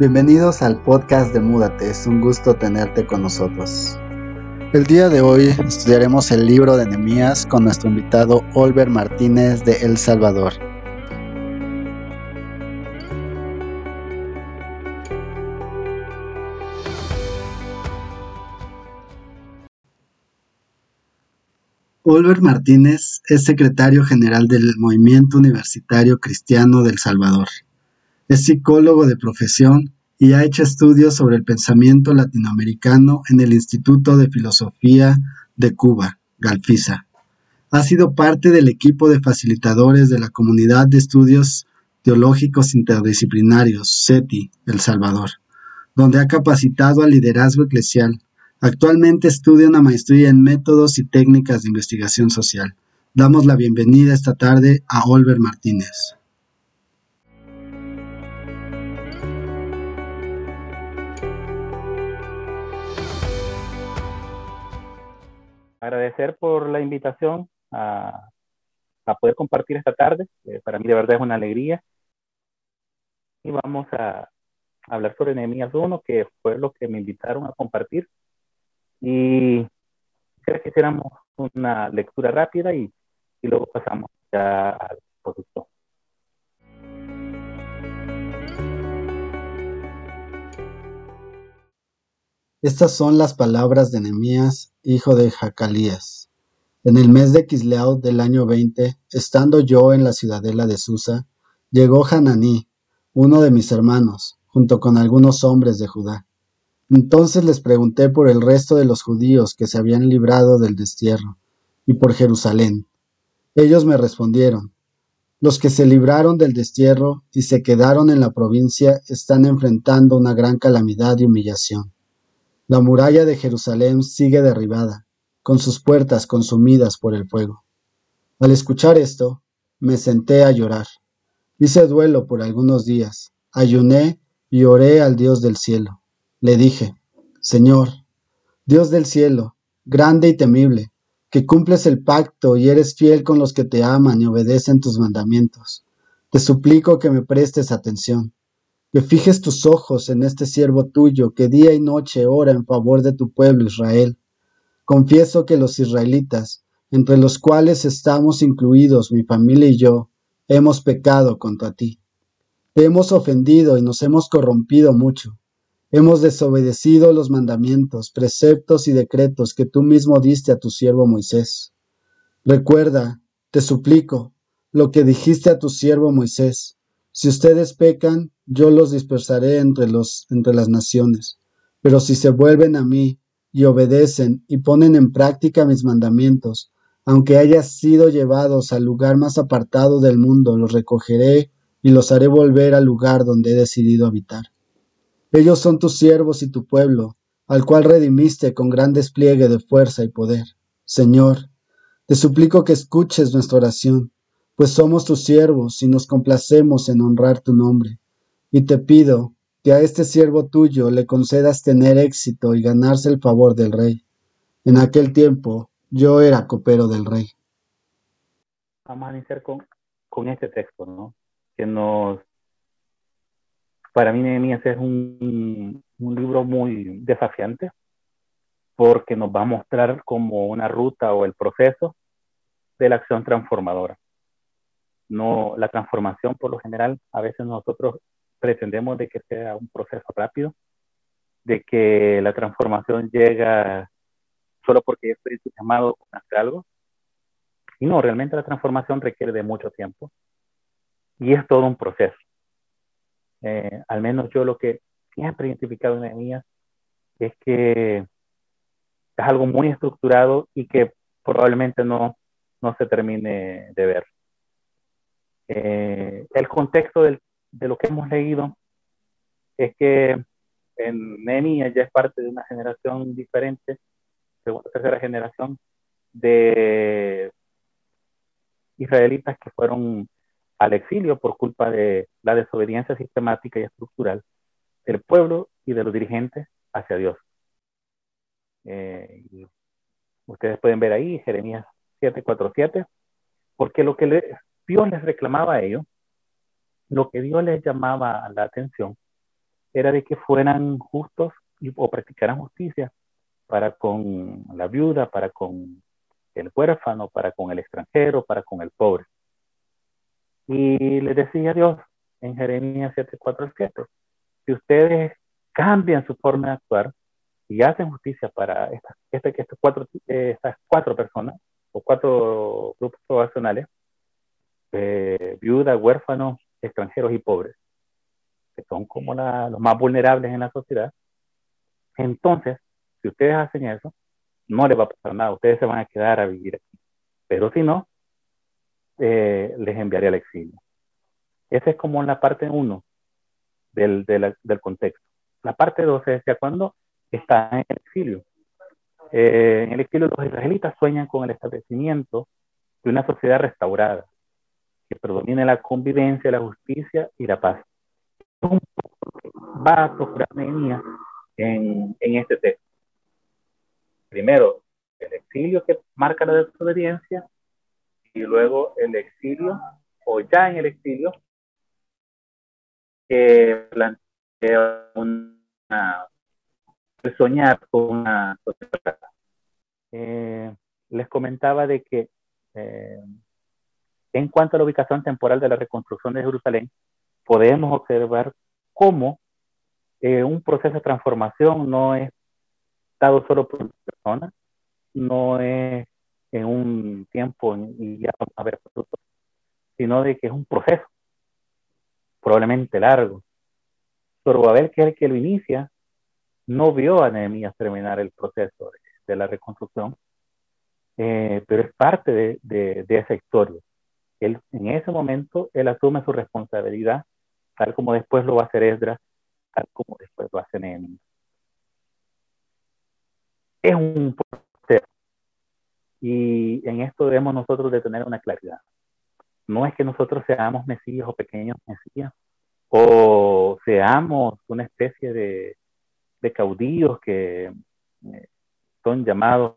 Bienvenidos al podcast de Múdate, es un gusto tenerte con nosotros. El día de hoy estudiaremos el libro de Nehemías con nuestro invitado Olver Martínez de El Salvador. Olver Martínez es secretario general del Movimiento Universitario Cristiano del Salvador. Es psicólogo de profesión y ha hecho estudios sobre el pensamiento latinoamericano en el Instituto de Filosofía de Cuba, Galfisa. Ha sido parte del equipo de facilitadores de la Comunidad de Estudios Teológicos Interdisciplinarios, SETI, El Salvador, donde ha capacitado al liderazgo eclesial. Actualmente estudia una maestría en métodos y técnicas de investigación social. Damos la bienvenida esta tarde a Olver Martínez. Agradecer por la invitación a, poder compartir esta tarde. para mí de verdad es una alegría. Y vamos a hablar sobre Nehemías 1, que fue lo que me invitaron a compartir. Y creo que hiciéramos una lectura rápida y, y luego pasamos ya al producto. Estas son las palabras de Nehemías, hijo de Jacalías. En el mes de Kisleau del año 20, estando yo en la ciudadela de Susa, llegó Hananí, uno de mis hermanos, junto con algunos hombres de Judá. Entonces les pregunté por el resto de los judíos que se habían librado del destierro, y por Jerusalén. Ellos me respondieron, los que se libraron del destierro y se quedaron en la provincia están enfrentando una gran calamidad y humillación. La muralla de Jerusalén sigue derribada, con sus puertas consumidas por el fuego. Al escuchar esto, me senté a llorar. Hice duelo por algunos días, ayuné y oré al Dios del cielo. Le dije, Señor, Dios del cielo, grande y temible, que cumples el pacto y eres fiel con los que te aman y obedecen tus mandamientos. Te suplico que me prestes atención que fijes tus ojos en este siervo tuyo que día y noche ora en favor de tu pueblo Israel. Confieso que los israelitas, entre los cuales estamos incluidos mi familia y yo, hemos pecado contra ti. Te hemos ofendido y nos hemos corrompido mucho. Hemos desobedecido los mandamientos, preceptos y decretos que tú mismo diste a tu siervo Moisés. Recuerda, te suplico, lo que dijiste a tu siervo Moisés si ustedes pecan, yo los dispersaré entre, los, entre las naciones. Pero si se vuelven a mí y obedecen y ponen en práctica mis mandamientos, aunque hayan sido llevados al lugar más apartado del mundo, los recogeré y los haré volver al lugar donde he decidido habitar. Ellos son tus siervos y tu pueblo, al cual redimiste con gran despliegue de fuerza y poder. Señor, te suplico que escuches nuestra oración pues somos tus siervos y nos complacemos en honrar tu nombre. Y te pido que a este siervo tuyo le concedas tener éxito y ganarse el favor del rey. En aquel tiempo yo era copero del rey. Vamos a iniciar con, con este texto, ¿no? Que nos, para mí, Nehemías es un, un libro muy desafiante porque nos va a mostrar como una ruta o el proceso de la acción transformadora no la transformación por lo general a veces nosotros pretendemos de que sea un proceso rápido de que la transformación llega solo porque estoy llamado a hacer algo. Y no realmente la transformación requiere de mucho tiempo. Y es todo un proceso. Eh, al menos yo lo que siempre he identificado en la mía es que es algo muy estructurado y que probablemente no, no se termine de ver. Eh, el contexto de lo que hemos leído es que en Nehemías ya es parte de una generación diferente, segunda tercera generación de israelitas que fueron al exilio por culpa de la desobediencia sistemática y estructural del pueblo y de los dirigentes hacia Dios. Eh, ustedes pueden ver ahí Jeremías 747, porque lo que le, Dios les reclamaba a ellos, lo que Dios les llamaba la atención era de que fueran justos y, o practicaran justicia para con la viuda, para con el huérfano, para con el extranjero, para con el pobre. Y le decía Dios en Jeremías 7:4 7, si ustedes cambian su forma de actuar y hacen justicia para estas, este, cuatro, estas cuatro personas o cuatro grupos poblacionales, eh, viudas, huérfanos, extranjeros y pobres, que son como los más vulnerables en la sociedad, entonces, si ustedes hacen eso, no les va a pasar nada, ustedes se van a quedar a vivir aquí. Pero si no, eh, les enviaré al exilio. Esa es como la parte uno del, del, contexto. La parte dos es que cuando está en el exilio. Eh, en el exilio los israelitas sueñan con el establecimiento de una sociedad restaurada, que predomine la convivencia, la justicia y la paz. Va a tocar en, en este texto. Primero, el exilio que marca la desobediencia y luego el exilio o ya en el exilio que plantea una soñar con una sociedad. Eh, les comentaba de que eh, en cuanto a la ubicación temporal de la reconstrucción de Jerusalén, podemos observar cómo eh, un proceso de transformación no es dado solo por una persona, no es en un tiempo y ya vamos a ver frutos, sino de que es un proceso, probablemente largo. ver que es el que lo inicia, no vio a Nehemías terminar el proceso de, la reconstrucción, eh, pero es parte de, esa historia. Él, en ese momento, él asume su responsabilidad, tal como después lo va a hacer Esdras, tal como después lo hace Nehemías. Es un proceso. Y en esto debemos nosotros de tener una claridad. No es que nosotros seamos mesías o pequeños mesías, o seamos una especie de, de caudillos que eh, son llamados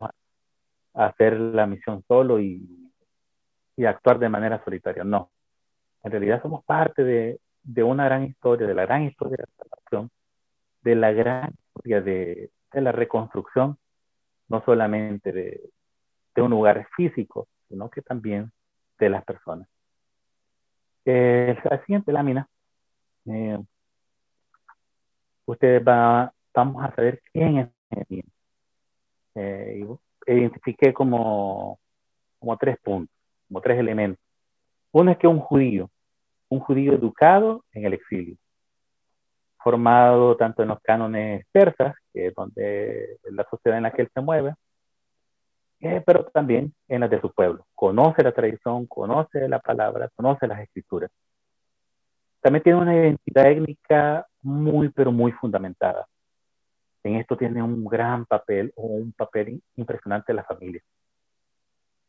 a hacer la misión solo y, y, actuar de manera solitaria. No. En realidad somos parte de, de, una gran historia, de la gran historia de la salvación, de la gran historia de, de la reconstrucción, no solamente de, de, un lugar físico, sino que también de las personas. Eh, la siguiente lámina, eh, ustedes van vamos a saber quién es Nehemías. Eh, identifiqué como, como tres puntos, como tres elementos. Uno es que un judío, un judío educado en el exilio, formado tanto en los cánones persas, que es donde la sociedad en la que él se mueve, eh, pero también en las de su pueblo. Conoce la tradición, conoce la palabra, conoce las escrituras. También tiene una identidad étnica muy, pero muy fundamentada. En esto tiene un gran papel o un papel impresionante la familia.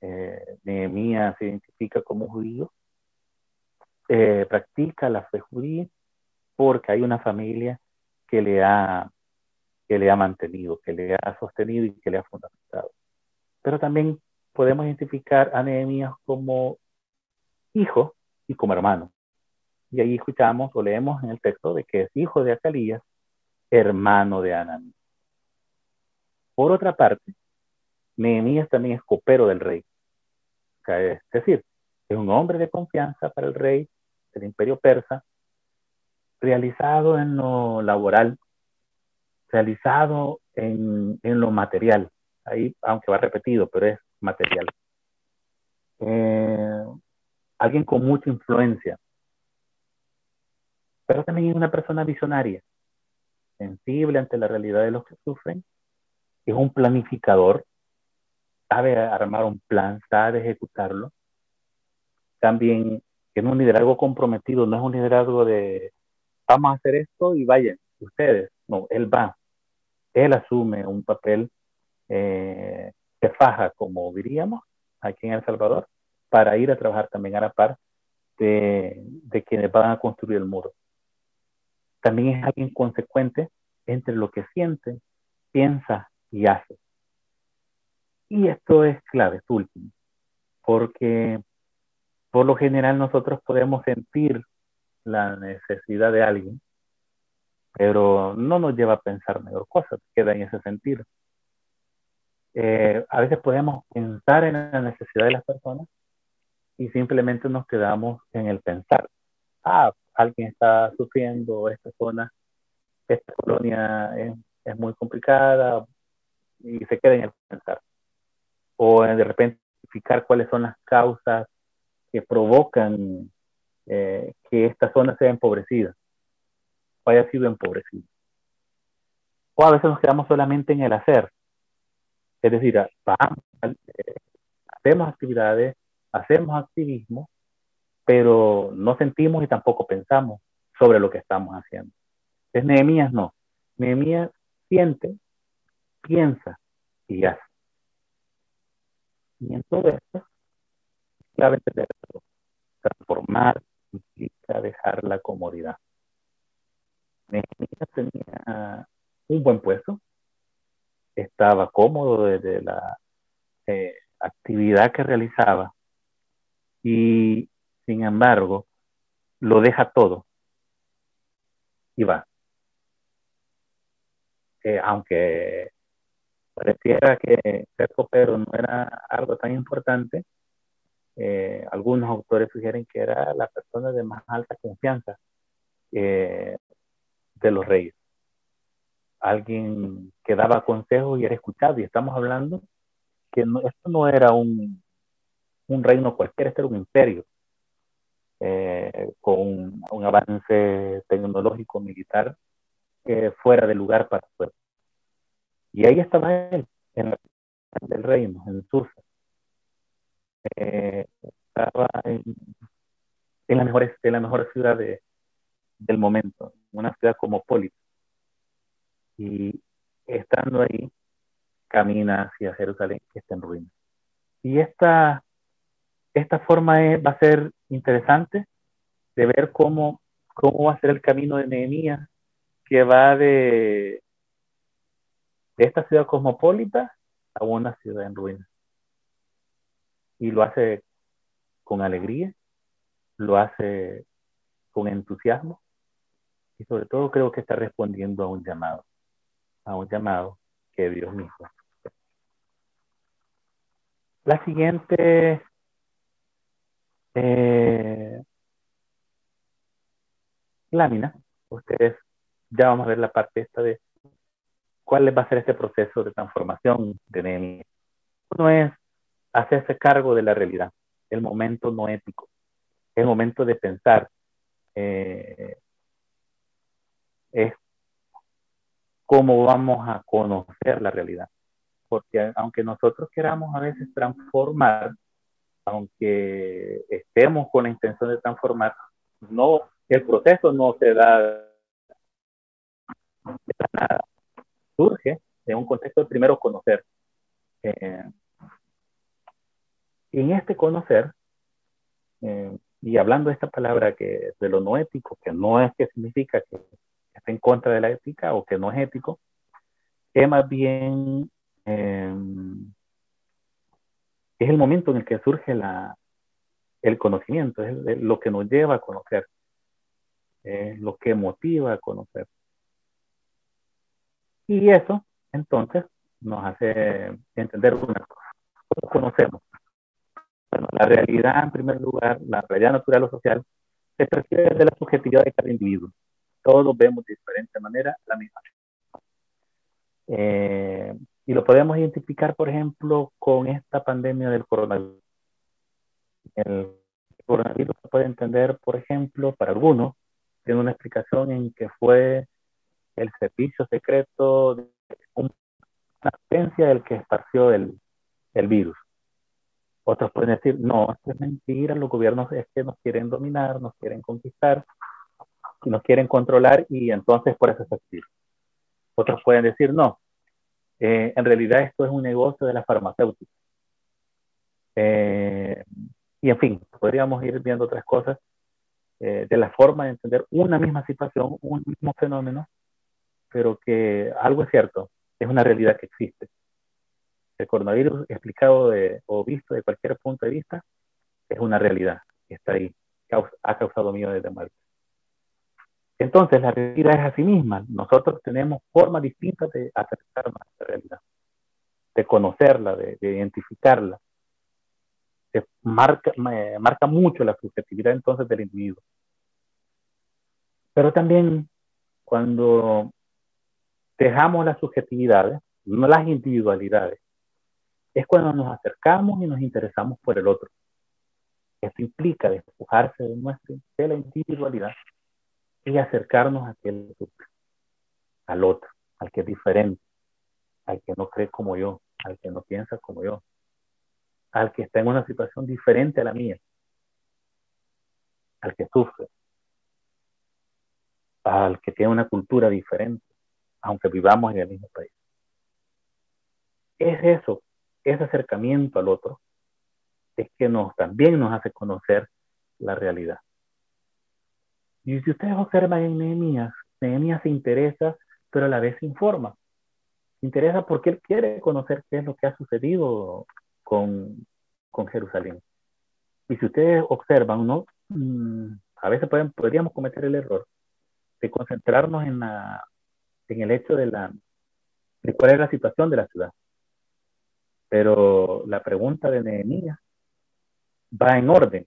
Eh, Nehemías se identifica como judío, eh, practica la fe judía porque hay una familia que le ha que le ha mantenido, que le ha sostenido y que le ha fundamentado. Pero también podemos identificar a Nehemías como hijo y como hermano. Y ahí escuchamos o leemos en el texto de que es hijo de Acalías hermano de Anani. Por otra parte, Nehemías también es copero del rey. Es decir, es un hombre de confianza para el rey del imperio persa, realizado en lo laboral, realizado en, lo material. Ahí, aunque va repetido, pero es material. Eh, alguien con mucha influencia, pero también es una persona visionaria sensible ante la realidad de los que sufren, es un planificador, sabe armar un plan, sabe ejecutarlo. También es un liderazgo comprometido, no es un liderazgo de vamos a hacer esto y vayan, ustedes. No, él va. Él asume un papel eh, que faja, como diríamos, aquí en El Salvador, para ir a trabajar también a la par de, de quienes van a construir el muro también es alguien consecuente entre lo que siente, piensa y hace. Y esto es clave, es último, porque por lo general nosotros podemos sentir la necesidad de alguien pero no nos lleva a pensar mejor cosas, queda en ese sentido. Eh, a veces podemos pensar en la necesidad de las personas y simplemente nos quedamos en el pensar. Ah, alguien está sufriendo, esta zona, esta colonia es, es muy complicada y se queda en el pensar. O de repente identificar cuáles son las causas que provocan eh, que esta zona sea empobrecida o haya sido empobrecida. O a veces nos quedamos solamente en el hacer. Es decir, vamos, eh, hacemos actividades, hacemos activismo, pero no sentimos y tampoco pensamos sobre lo que estamos haciendo. Entonces, Nehemías no. Nehemías siente, piensa y hace. En todo esto, clave entenderlo. Transformar implica dejar la comodidad. Nehemías tenía un buen puesto, estaba cómodo desde la eh, actividad que realizaba y sin embargo lo deja todo y va. Eh, aunque pareciera que ser copero no era algo tan importante, eh, algunos autores sugieren que era la persona de más alta confianza eh, de los reyes. Alguien que daba consejos y era escuchado. Y estamos hablando que esto no era un, reino cualquiera, este era un imperio. Eh, con un, avance tecnológico militar fuera de lugar para su Y ahí estaba él, en la del reino, en Susa. Eh, estaba en, la mejor, en la mejor ciudad del momento, una ciudad cosmopolita. Y estando ahí, camina hacia Jerusalén, que está en ruinas. Y esta, esta forma va a ser interesante de ver cómo, cómo va a ser el camino de Nehemías, que va de, de esta ciudad cosmopolita a una ciudad en ruinas. Y lo hace con alegría, lo hace con entusiasmo y sobre todo creo que está respondiendo a un llamado, a un llamado que Dios mismo. La siguiente eh, lámina, ustedes ya vamos a ver la parte esta de cuál va a ser este proceso de transformación de es hacerse cargo de la realidad, el momento no ético, el momento de pensar, eh, es cómo vamos a conocer la realidad. Porque aunque nosotros queramos a veces transformar, aunque estemos con la intención de transformar, no, el proceso no se da nada. Surge en un contexto de primero conocer. Eh, en este conocer, eh, y hablando de esta palabra que de lo no ético, que no es que significa que esté en contra de la ética o que no es ético, es más bien eh, es el momento en el que surge la, el conocimiento, es, lo que nos lleva a conocer, es lo que motiva a conocer. Y eso, entonces, nos hace entender una cosa. conocemos? Bueno, la realidad, en primer lugar, la realidad natural o social, se percibe desde la subjetividad de cada individuo. Todos vemos de diferente manera la misma. Eh, y lo podemos identificar, por ejemplo, con esta pandemia del coronavirus. El coronavirus se puede entender, por ejemplo, para algunos, tiene una explicación en que fue el servicio secreto de una agencia el que esparció el, el virus. Otros pueden decir, no, esto es mentira, los gobiernos es que nos quieren dominar, nos quieren conquistar, nos quieren controlar y entonces por eso es así. Otros pueden decir, no, eh, en realidad esto es un negocio de la farmacéutica. Eh, y en fin, podríamos ir viendo otras cosas eh, de la forma de entender una misma situación, un mismo fenómeno, pero que algo es cierto, es una realidad que existe. El coronavirus explicado o visto de cualquier punto de vista es una realidad que está ahí, ha causado millones de muertes. Entonces, la realidad es así misma. Nosotros tenemos formas distintas de acercarnos a esta realidad, de conocerla, de, identificarla. Se marca, marca mucho la subjetividad entonces del individuo. Pero también cuando dejamos las subjetividades, no las individualidades, es cuando nos acercamos y nos interesamos por el otro. Esto implica despojarse de, nuestra, de la individualidad y acercarnos a aquel al otro, al que es diferente, al que no cree como yo, al que no piensa como yo, al que está en una situación diferente a la mía, al que sufre, al que tiene una cultura diferente, aunque vivamos en el mismo país. Es eso, ese acercamiento al otro, es que nos, también nos hace conocer la realidad. Y si ustedes observan en Nehemías, Nehemías se interesa, pero a la vez se informa. Se interesa porque él quiere conocer qué es lo que ha sucedido con, con Jerusalén. Y si ustedes observan, ¿no? Mm, a veces podríamos cometer el error de concentrarnos en, la, en el hecho de, la, de cuál es la situación de la ciudad. Pero la pregunta de Nehemías va en orden,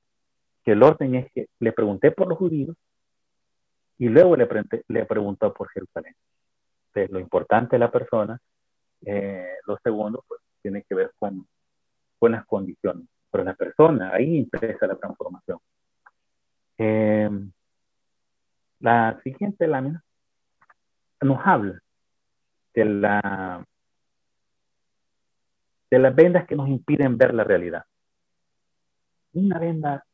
que el orden es que le pregunté por los judíos y luego le, le preguntó por Jerusalén. Entonces, lo importante de la persona, eh, lo segundo, pues tiene que ver con, con las condiciones. Pero la persona, ahí empieza la transformación. Eh, la siguiente lámina nos habla de la de las vendas que nos impiden ver la realidad. Una venda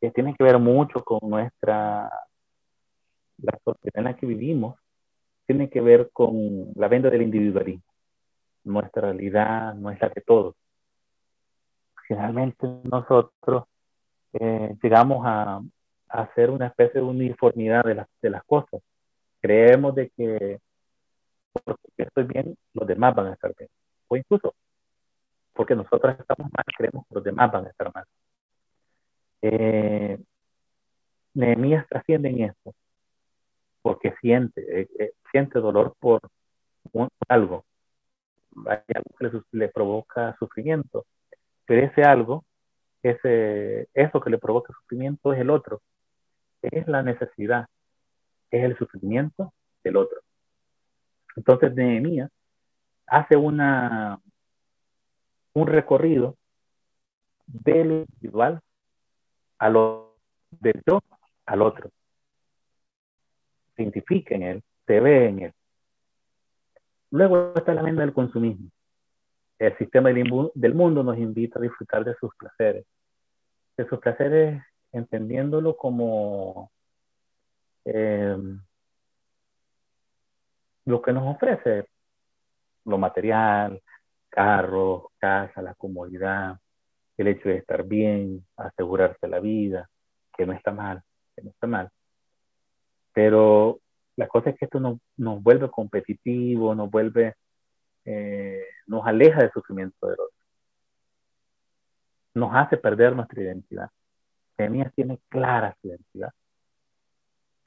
que tiene que ver mucho con nuestra la sociedad en la que vivimos tiene que ver con la venda del individualismo. Nuestra realidad no es la de todos. Finalmente nosotros eh, llegamos a, hacer una especie de uniformidad de las cosas. Creemos de que porque estoy bien, los demás van a estar bien. O incluso porque nosotros estamos mal, creemos que los demás van a estar mal. Eh, Nehemías trasciende en esto porque siente, eh, eh, siente dolor por algo. Hay algo que le, provoca sufrimiento, pero ese algo, ese, eso que le provoca sufrimiento es el otro, es la necesidad, es el sufrimiento del otro. Entonces Nehemías hace una, un recorrido de lo individual a lo del yo al otro se identifica en él, se ve en él. Luego está la venda del consumismo. El sistema del mundo nos invita a disfrutar de sus placeres. De sus placeres entendiéndolo como eh, lo que nos ofrece lo material, carros, casa, la comodidad, el hecho de estar bien, asegurarse la vida, que no está mal, que no está mal. Pero la cosa es que esto nos, nos vuelve competitivo, nos vuelve, eh, nos aleja del sufrimiento del otro. Nos hace perder nuestra identidad. Nehemías tiene clara su identidad.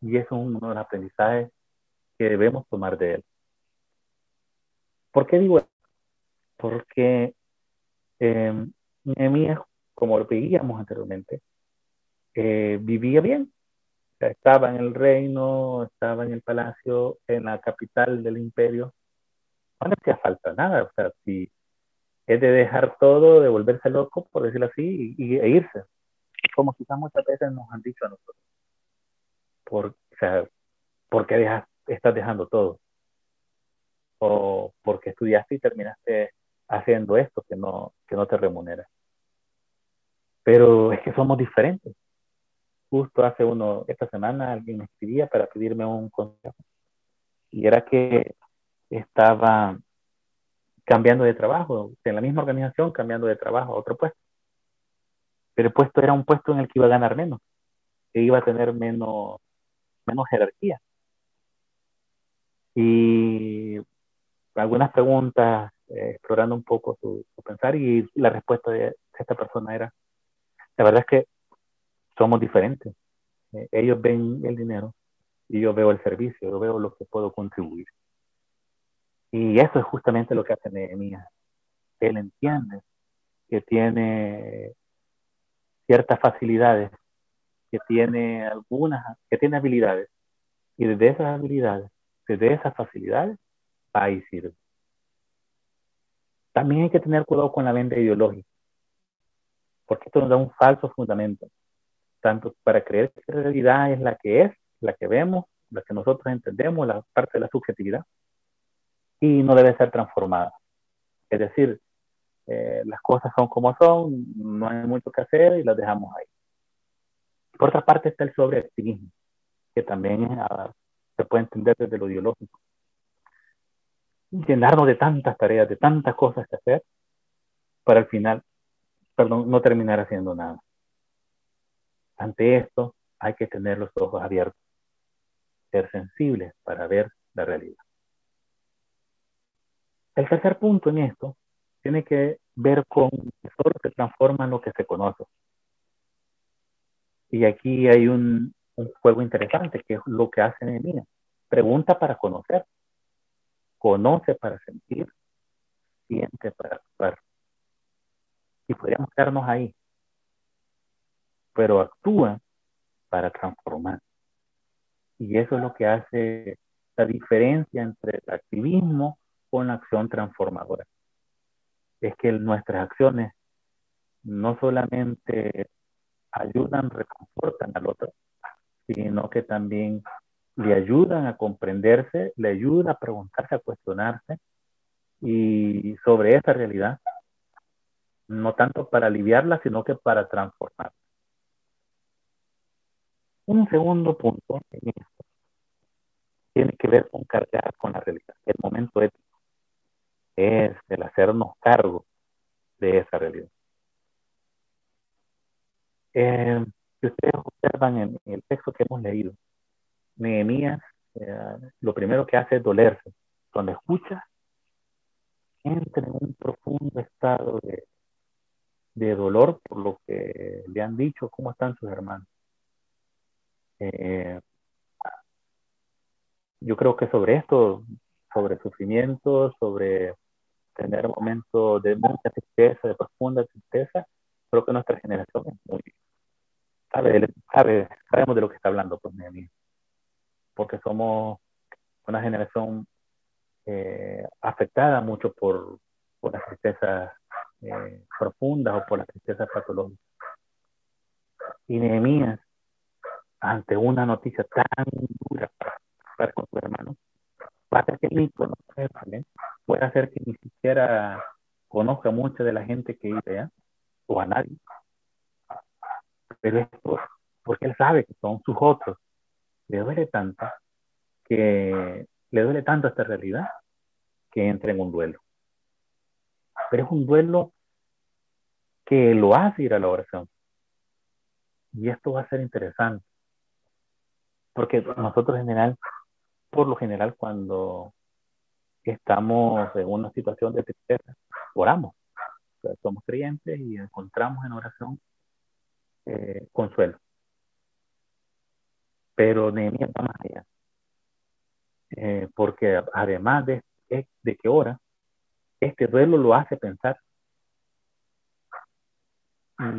Y eso es uno de los aprendizajes que debemos tomar de él. ¿Por qué digo esto? Porque eh, Nehemías, como lo veíamos anteriormente, eh, vivía bien, estaba en el reino, estaba en el palacio, en la capital del imperio. No le hacía falta nada. O sea, si es de dejar todo, de volverse loco, por decirlo así, y, e irse. Como quizás muchas veces nos han dicho a nosotros. Por, o sea, ¿por qué dejas, estás dejando todo? O porque estudiaste y terminaste haciendo esto que no, que no te remunera. Pero es que somos diferentes justo hace uno, esta semana alguien me escribía para pedirme un consejo. Y era que estaba cambiando de trabajo, en la misma organización, cambiando de trabajo a otro puesto. Pero el puesto era un puesto en el que iba a ganar menos, que iba a tener menos, menos jerarquía. Y algunas preguntas, eh, explorando un poco su, su, pensar, y la respuesta de esta persona era, la verdad es que somos diferentes. Eh, ellos ven el dinero y yo veo el servicio, yo veo lo que puedo contribuir. Y eso es justamente lo que hace Nehemías. Él entiende que tiene ciertas facilidades, que tiene algunas, que tiene habilidades, y desde esas habilidades, desde esas facilidades, va y sirve. También hay que tener cuidado con la venta ideológica, porque esto nos da un falso fundamento, tanto para creer que la realidad es la que es, la que vemos, la que nosotros entendemos, la parte de la subjetividad, y no debe ser transformada. Es decir, eh, las cosas son como son, no hay mucho que hacer y las dejamos ahí. Por otra parte está el sobreactivismo, que también ah, se puede entender desde lo ideológico. Llenarnos de tantas tareas, de tantas cosas que hacer, para al final, perdón, no terminar haciendo nada. Ante esto hay que tener los ojos abiertos, ser sensibles para ver la realidad. El tercer punto en esto tiene que ver con que solo se transforma en lo que se conoce. Y aquí hay un, juego interesante, que es lo que hace. Pregunta para conocer, conoce para sentir, siente para actuar. Y podríamos quedarnos ahí, pero actúa para transformar. Y eso es lo que hace la diferencia entre el activismo con la acción transformadora. Es que nuestras acciones no solamente ayudan, reconfortan al otro, sino que también le ayudan a comprenderse, le ayudan a preguntarse, a cuestionarse y sobre esa realidad, no tanto para aliviarla, sino que para transformarla. Un segundo punto en esto tiene que ver con cargar con la realidad, el momento ético es el hacernos cargo de esa realidad. Eh, si ustedes observan en, el texto que hemos leído, Nehemías eh, lo primero que hace es dolerse. Cuando escucha, entra en un profundo estado de, de dolor por lo que le han dicho, cómo están sus hermanos. Eh, yo creo que sobre esto, sobre sufrimiento, sobre tener momentos de mucha tristeza, de profunda tristeza, creo que nuestra generación es muy, sabe, sabe, sabemos de lo que está hablando, pues, mi porque somos una generación eh, afectada mucho por, por las tristezas eh, profundas o por las tristezas patológicas. Y Nehemías, ante una noticia tan dura para, con su hermano, va a ser que el no puede hacer que ni siquiera conozca mucha de la gente que vive allá, o a nadie. Pero es porque él sabe que son sus otros. Le duele tanto que le duele tanto esta realidad que entra en un duelo. Pero es un duelo que lo hace ir a la oración. Y esto va a ser interesante. Porque nosotros en general por lo general cuando estamos en una situación de tristeza, oramos. Somos creyentes y encontramos en oración eh, consuelo. Pero Nehemías va más allá. Eh, porque además de, de que ora, este duelo lo hace pensar.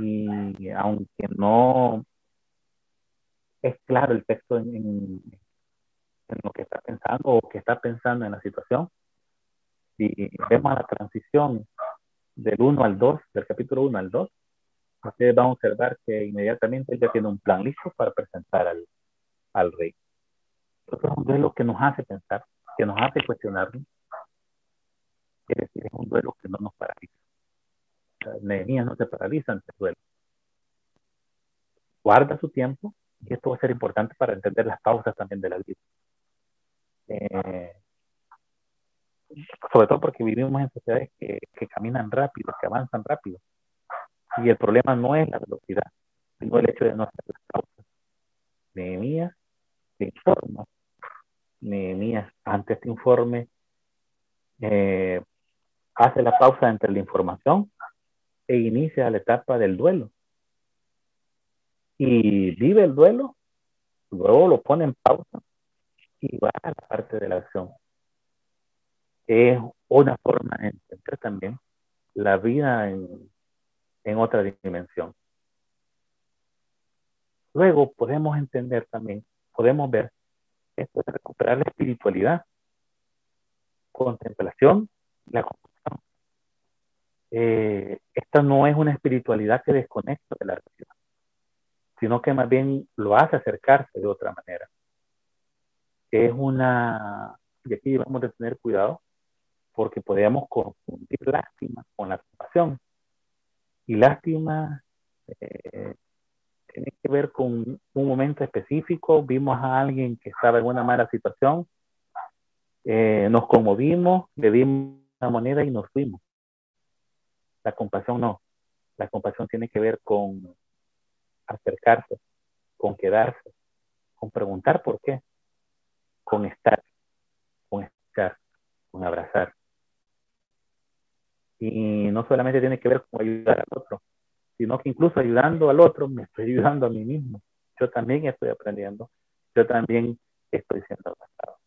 Y aunque no es claro el texto en, en lo que está pensando o que está pensando en la situación. Si vemos la transición del 1 al 2, del capítulo 1 al 2, ustedes van a observar que inmediatamente él ya tiene un plan listo para presentar al, al rey. Esto es un duelo que nos hace pensar, que nos hace cuestionarnos. Es decir, es un duelo que no nos paraliza. Nehemías no se paraliza ante el duelo. Guarda su tiempo, y esto va a ser importante para entender las pausas también de la vida. Eh, sobre todo porque vivimos en sociedades que, caminan rápido, que avanzan rápido. Y el problema no es la velocidad, sino el hecho de no hacer las pausas. Nehemías se informa. Nehemías, ante este informe, eh, hace la pausa entre la información e inicia la etapa del duelo. Y vive el duelo, luego lo pone en pausa esquivar la parte de la acción. Es una forma de entender también la vida en, en otra dimensión. Luego podemos entender también, podemos ver esto de recuperar la espiritualidad, contemplación, la compasión. Eh, esta no es una espiritualidad que desconecta de la realidad, sino que más bien lo hace acercarse de otra manera. Es una, y aquí vamos a tener cuidado, porque podemos confundir lástima con la compasión. Y lástima eh, tiene que ver con un momento específico. Vimos a alguien que estaba en una mala situación, eh, nos conmovimos, le dimos una moneda y nos fuimos. La compasión no. La compasión tiene que ver con acercarse, con quedarse, con preguntar por qué, con estar, con estar, con abrazar. Y no solamente tiene que ver con ayudar al otro, sino que incluso ayudando al otro me estoy ayudando a mí mismo. Yo también estoy aprendiendo, yo también estoy siendo abrazado.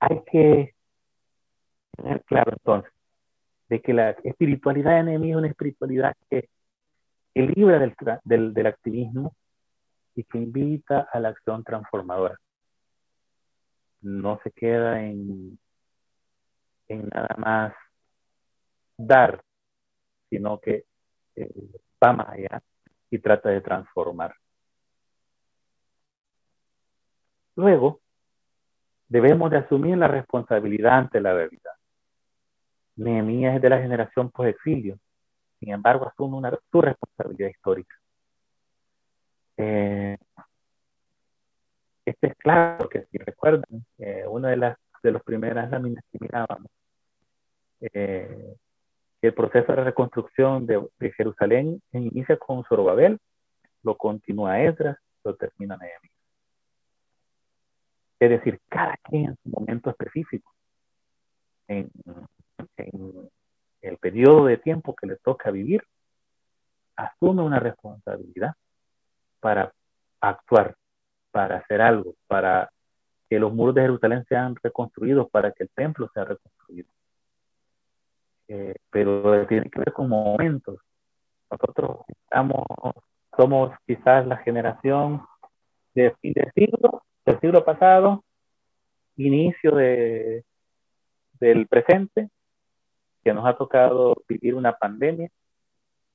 Hay que tener claro entonces de que la espiritualidad enemiga es una espiritualidad que, que libra del, del, del activismo y que invita a la acción transformadora. No se queda en, en nada más dar, sino que eh, va más allá y trata de transformar. Luego, debemos de asumir la responsabilidad ante la realidad. Nehemías es de la generación post-exilio, sin embargo, asume una, su responsabilidad histórica. Eh, este es claro, porque si recuerdan, eh, una de las de las primeras láminas que mirábamos, eh, el proceso de reconstrucción de, Jerusalén inicia con Zorobabel, lo continúa Esdras, lo termina Nehemías. Es decir, cada quien en su momento específico, en, en el periodo de tiempo que le toca vivir, asume una responsabilidad para actuar, para hacer algo, para que los muros de Jerusalén sean reconstruidos, para que el templo sea reconstruido. Eh, pero tiene que ver con momentos. Nosotros estamos, somos quizás la generación de fin del siglo, del siglo pasado, inicio de, del presente, que nos ha tocado vivir una pandemia,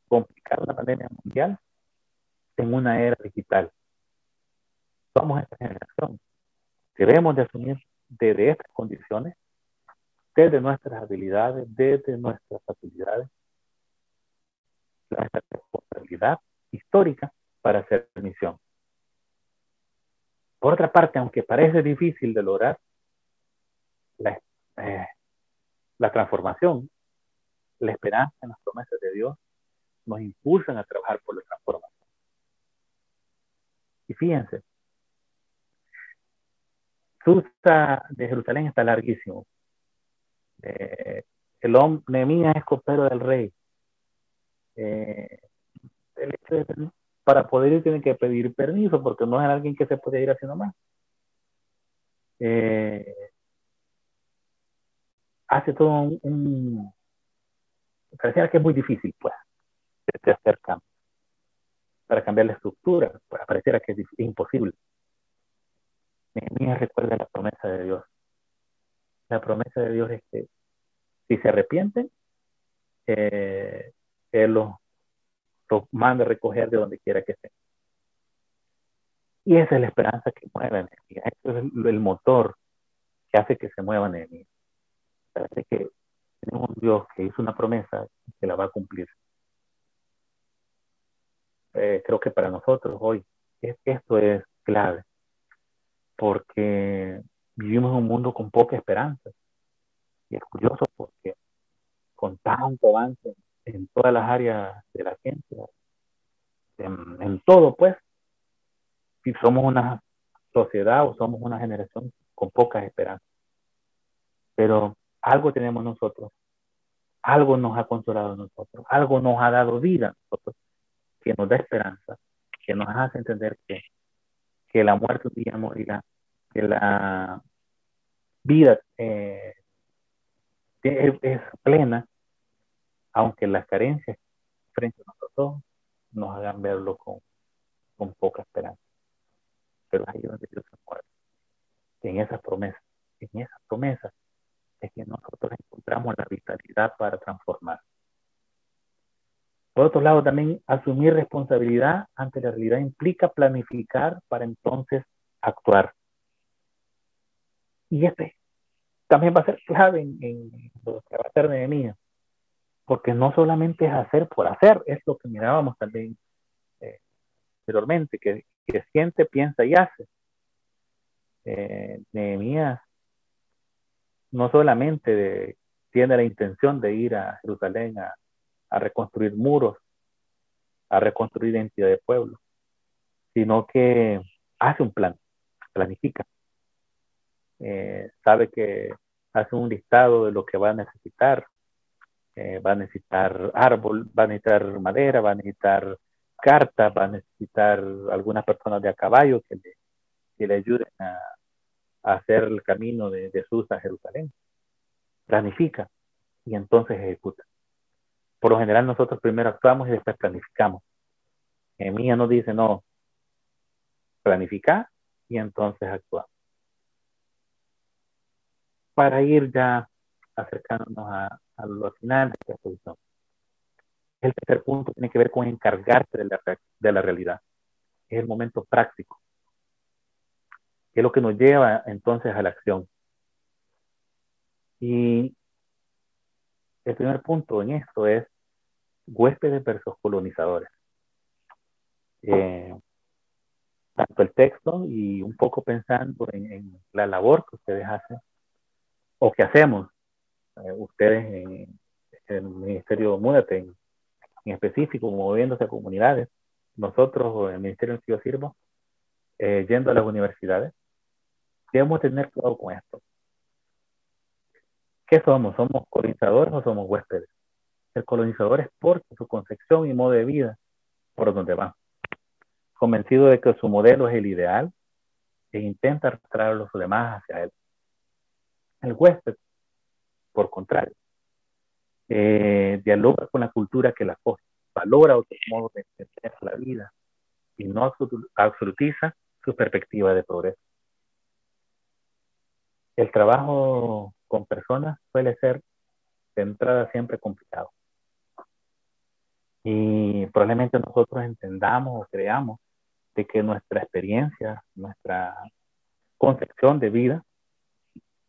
complicada, una pandemia mundial, en una era digital. Somos esta generación. Debemos de asumir desde estas condiciones desde nuestras habilidades, desde nuestras facilidades, la responsabilidad histórica para hacer misión. Por otra parte, aunque parece difícil de lograr, la, eh, la transformación, la esperanza en las promesas de Dios nos impulsan a trabajar por la transformación. Y fíjense, Susa de Jerusalén está larguísimo. El hombre, Nehemías es copero del rey. Eh, para poder ir tiene que pedir permiso porque no es alguien que se puede ir haciendo más. Eh, hace todo un, un pareciera que es muy difícil, pues, de, hacer cambios. Para cambiar la estructura, pues, pareciera que es, imposible. Nehemías recuerda la promesa de Dios. La promesa de Dios es que si se arrepienten, eh, Él los, manda a recoger de donde quiera que estén. Y esa es la esperanza que mueve a Ese es el, motor que hace que se muevan en mí. Parece que tenemos un Dios que hizo una promesa y que la va a cumplir. Eh, creo que para nosotros hoy esto es clave, porque vivimos un mundo con poca esperanza. Y es curioso porque con tanto avance en todas las áreas de la ciencia, en, todo, pues, si somos una sociedad o somos una generación con pocas esperanzas. Pero algo tenemos nosotros, algo nos ha consolado nosotros, algo nos ha dado vida a nosotros, que nos da esperanza, que nos hace entender que, que la muerte un día morirá, que la vida eh, es, plena, aunque las carencias frente a nosotros nos hagan verlo con, con poca esperanza. Pero ahí donde Dios se muere. En esas promesas, en esas promesas es que nosotros encontramos la vitalidad para transformar. Por otro lado, también asumir responsabilidad ante la realidad implica planificar para entonces actuar. Y este también va a ser clave en, lo que va a ser porque no solamente es hacer por hacer, es lo que mirábamos también eh, anteriormente, que, siente, piensa y hace. Eh, Nehemías no solamente tiene la intención de ir a Jerusalén a, reconstruir muros, a reconstruir identidad de pueblo, sino que hace un plan, planifica. Eh, sabe que hace un listado de lo que va a necesitar. Eh, va a necesitar árbol, va a necesitar madera, va a necesitar cartas, va a necesitar algunas personas de a caballo que le, que le ayuden a, hacer el camino de Jesús a Jerusalén. Planifica y entonces ejecuta. Por lo general nosotros primero actuamos y después planificamos. En mía nos dice, no, planifica y entonces actúa. Para ir ya acercándonos a, a lo final de esta exposición. El tercer punto tiene que ver con encargarse de la, de la realidad. Es el momento práctico es lo que nos lleva entonces a la acción. Y el primer punto en esto es huéspedes versus colonizadores. Eh, tanto el texto y un poco pensando en, la labor que ustedes hacen o que hacemos eh, ustedes en, el Ministerio Múdate en, específico, moviéndose a comunidades, nosotros en el Ministerio en que yo sirvo, eh, yendo a las universidades, debemos tener cuidado con esto. ¿Qué somos? ¿Somos colonizadores o somos huéspedes? El colonizador es por su concepción y modo de vida por donde va. Convencido de que su modelo es el ideal e intenta arrastrar a los demás hacia él. El huésped, por contrario, eh, dialoga con la cultura que la coge, valora otros modos de entender la vida y no absolutiza su perspectiva de progreso el trabajo con personas suele ser de entrada siempre complicado. Y probablemente nosotros entendamos o creamos de que nuestra experiencia, nuestra concepción de vida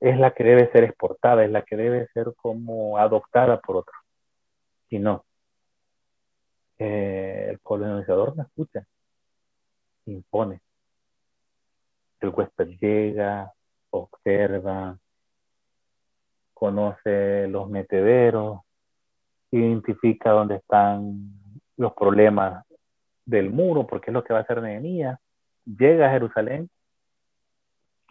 es la que debe ser exportada, es la que debe ser como adoptada por otros. Y no. Eh, el colonizador no escucha, impone. El huésped llega, observa, conoce los metederos, identifica dónde están los problemas del muro, porque es lo que va a hacer Nehemías, llega a Jerusalén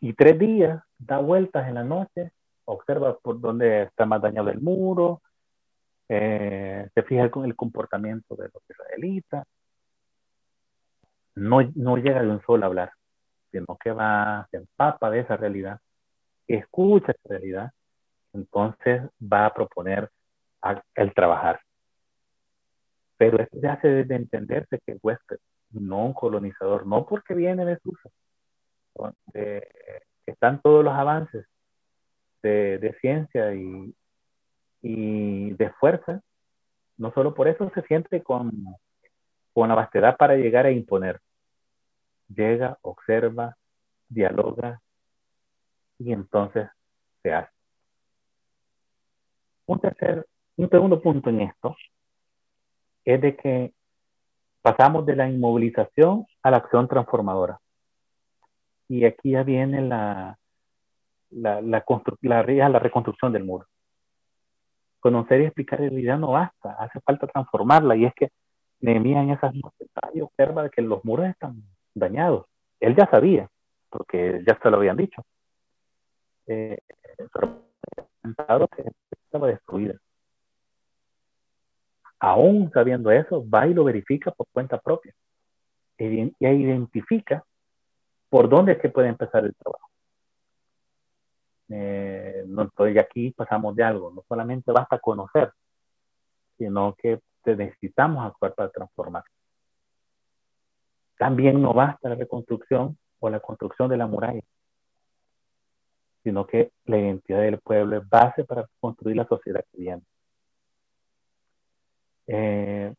y tres días da vueltas en la noche, observa por dónde está más dañado el muro, eh, se fija con el comportamiento de los israelitas, no, no llega de un solo a hablar, sino que va, se empapa de esa realidad, escucha esa realidad, entonces va a proponer el trabajar. Pero esto ya se debe entenderse que el huésped, no un colonizador, no porque viene de Susa, donde están todos los avances de, ciencia y, y, de fuerza, no solo por eso se siente con, con la vastedad para llegar a imponer, llega, observa, dialoga y entonces se hace. Un tercer, un segundo punto en esto es de que pasamos de la inmovilización a la acción transformadora. Y aquí ya viene la, la, la, la, la reconstrucción del muro. Conocer y explicar la realidad no basta, hace falta transformarla. Y es que Nehemías en esas noches observa que los muros están dañados. Él ya sabía, porque ya se lo habían dicho. Eh, estaba destruida. Aún sabiendo eso, va y lo verifica por cuenta propia. Y identifica por dónde es que puede empezar el trabajo. Eh, no estoy aquí, pasamos de algo. No solamente basta conocer, sino que necesitamos actuar para transformar. También no basta la reconstrucción o la construcción de la muralla, sino que la identidad del pueblo es base para construir la sociedad que viene. Eh,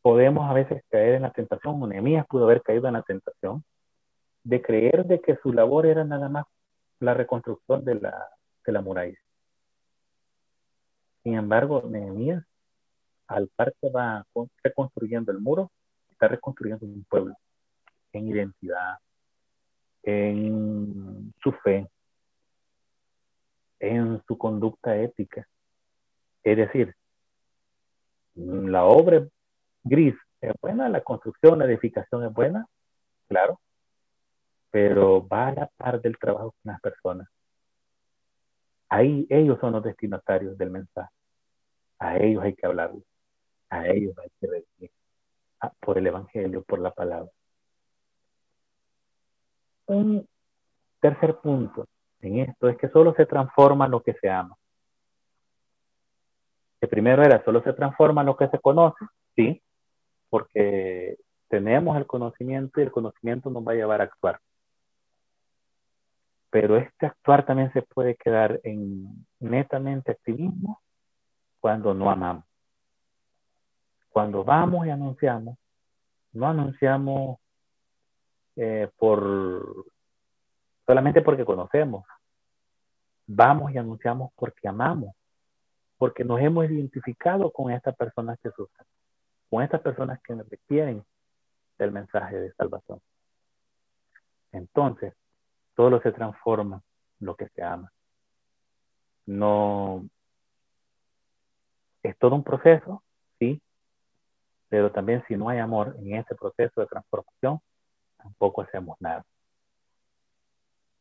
podemos a veces caer en la tentación, Nehemías pudo haber caído en la tentación de creer de que su labor era nada más la reconstrucción de la, de la muralla. Sin embargo, Nehemías, al par que va reconstruyendo el muro, está reconstruyendo un pueblo en identidad, en su fe, en su conducta ética. Es decir, la obra gris es buena, la construcción, la edificación es buena, claro, pero va a la par del trabajo con las personas. Ahí ellos son los destinatarios del mensaje. A ellos hay que hablarles. A ellos hay que decir ah, por el Evangelio, por la palabra. Un tercer punto en esto es que solo se transforma lo que se ama. El primero era, solo se transforma lo que se conoce, sí, porque tenemos el conocimiento y el conocimiento nos va a llevar a actuar pero este actuar también se puede quedar en netamente activismo cuando no amamos. Cuando vamos y anunciamos, no anunciamos eh, por solamente porque conocemos. Vamos y anunciamos porque amamos, porque nos hemos identificado con estas personas que sufren, con estas personas que requieren del mensaje de salvación. Entonces, todo se transforma lo que se ama. No es todo un proceso, sí, pero también si no hay amor en ese proceso de transformación, tampoco hacemos nada.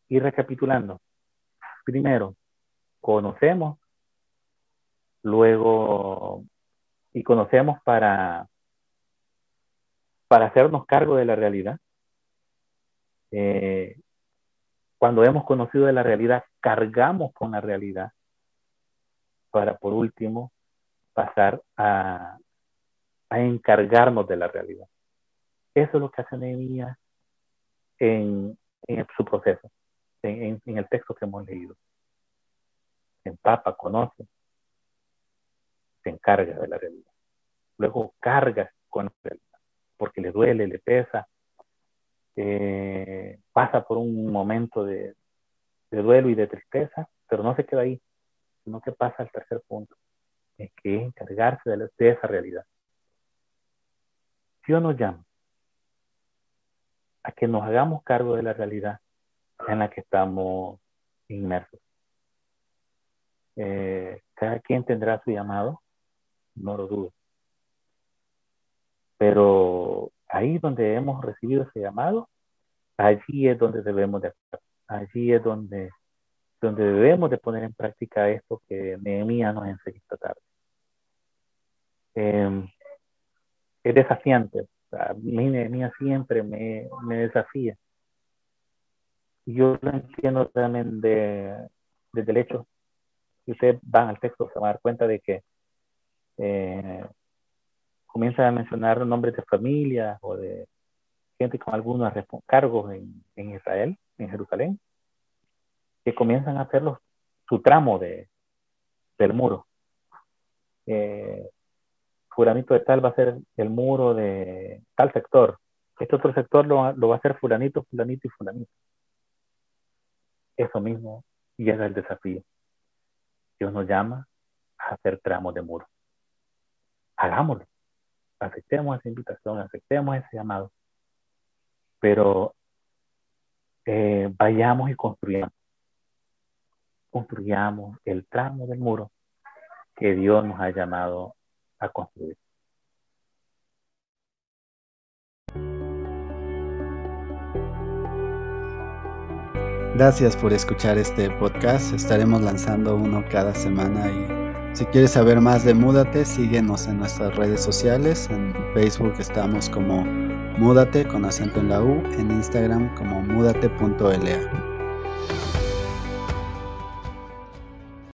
Y recapitulando, primero, conocemos, luego, y conocemos para, para hacernos cargo de la realidad. Eh, cuando hemos conocido de la realidad, cargamos con la realidad para, por último, pasar a, encargarnos de la realidad. Eso es lo que hace Nehemías en, su proceso, en, el texto que hemos leído. Se empapa, conoce, se encarga de la realidad. Luego carga con la realidad, porque le duele, le pesa, eh, pasa por un momento de, duelo y de tristeza, pero no se queda ahí, sino que pasa al tercer punto, es que es encargarse de, esa realidad. Dios nos llama a que nos hagamos cargo de la realidad en la que estamos inmersos. Eh, cada quien tendrá su llamado, no lo dudo. Pero ahí donde hemos recibido ese llamado, allí es donde debemos de. Allí es donde, donde debemos de poner en práctica esto que Nehemías nos enseñó esta tarde. Em, es desafiante. A mí Nehemías siempre me, me desafía. Yo lo entiendo también de, desde el hecho. Si ustedes van al texto, se van a dar cuenta de que eh, comienza a mencionar nombres de familia o de gente con algunos cargos en, Israel, en Jerusalén, que comienzan a hacer su tramo de, del muro. Eh, fulanito de tal va a ser el muro de tal sector. Este otro sector lo, lo va a hacer fulanito, fulanito y fulanito. Eso mismo y ese es el desafío. Dios nos llama a hacer tramos de muro. Hagámoslo aceptemos esa invitación, aceptemos ese llamado, pero eh, vayamos y construyamos. Construyamos el tramo del muro que Dios nos ha llamado a construir. Gracias por escuchar este podcast. Estaremos lanzando uno cada semana y si quieres saber más de Múdate, síguenos en nuestras redes sociales. En Facebook estamos como Múdate con acento en la U en Instagram como múdate.la.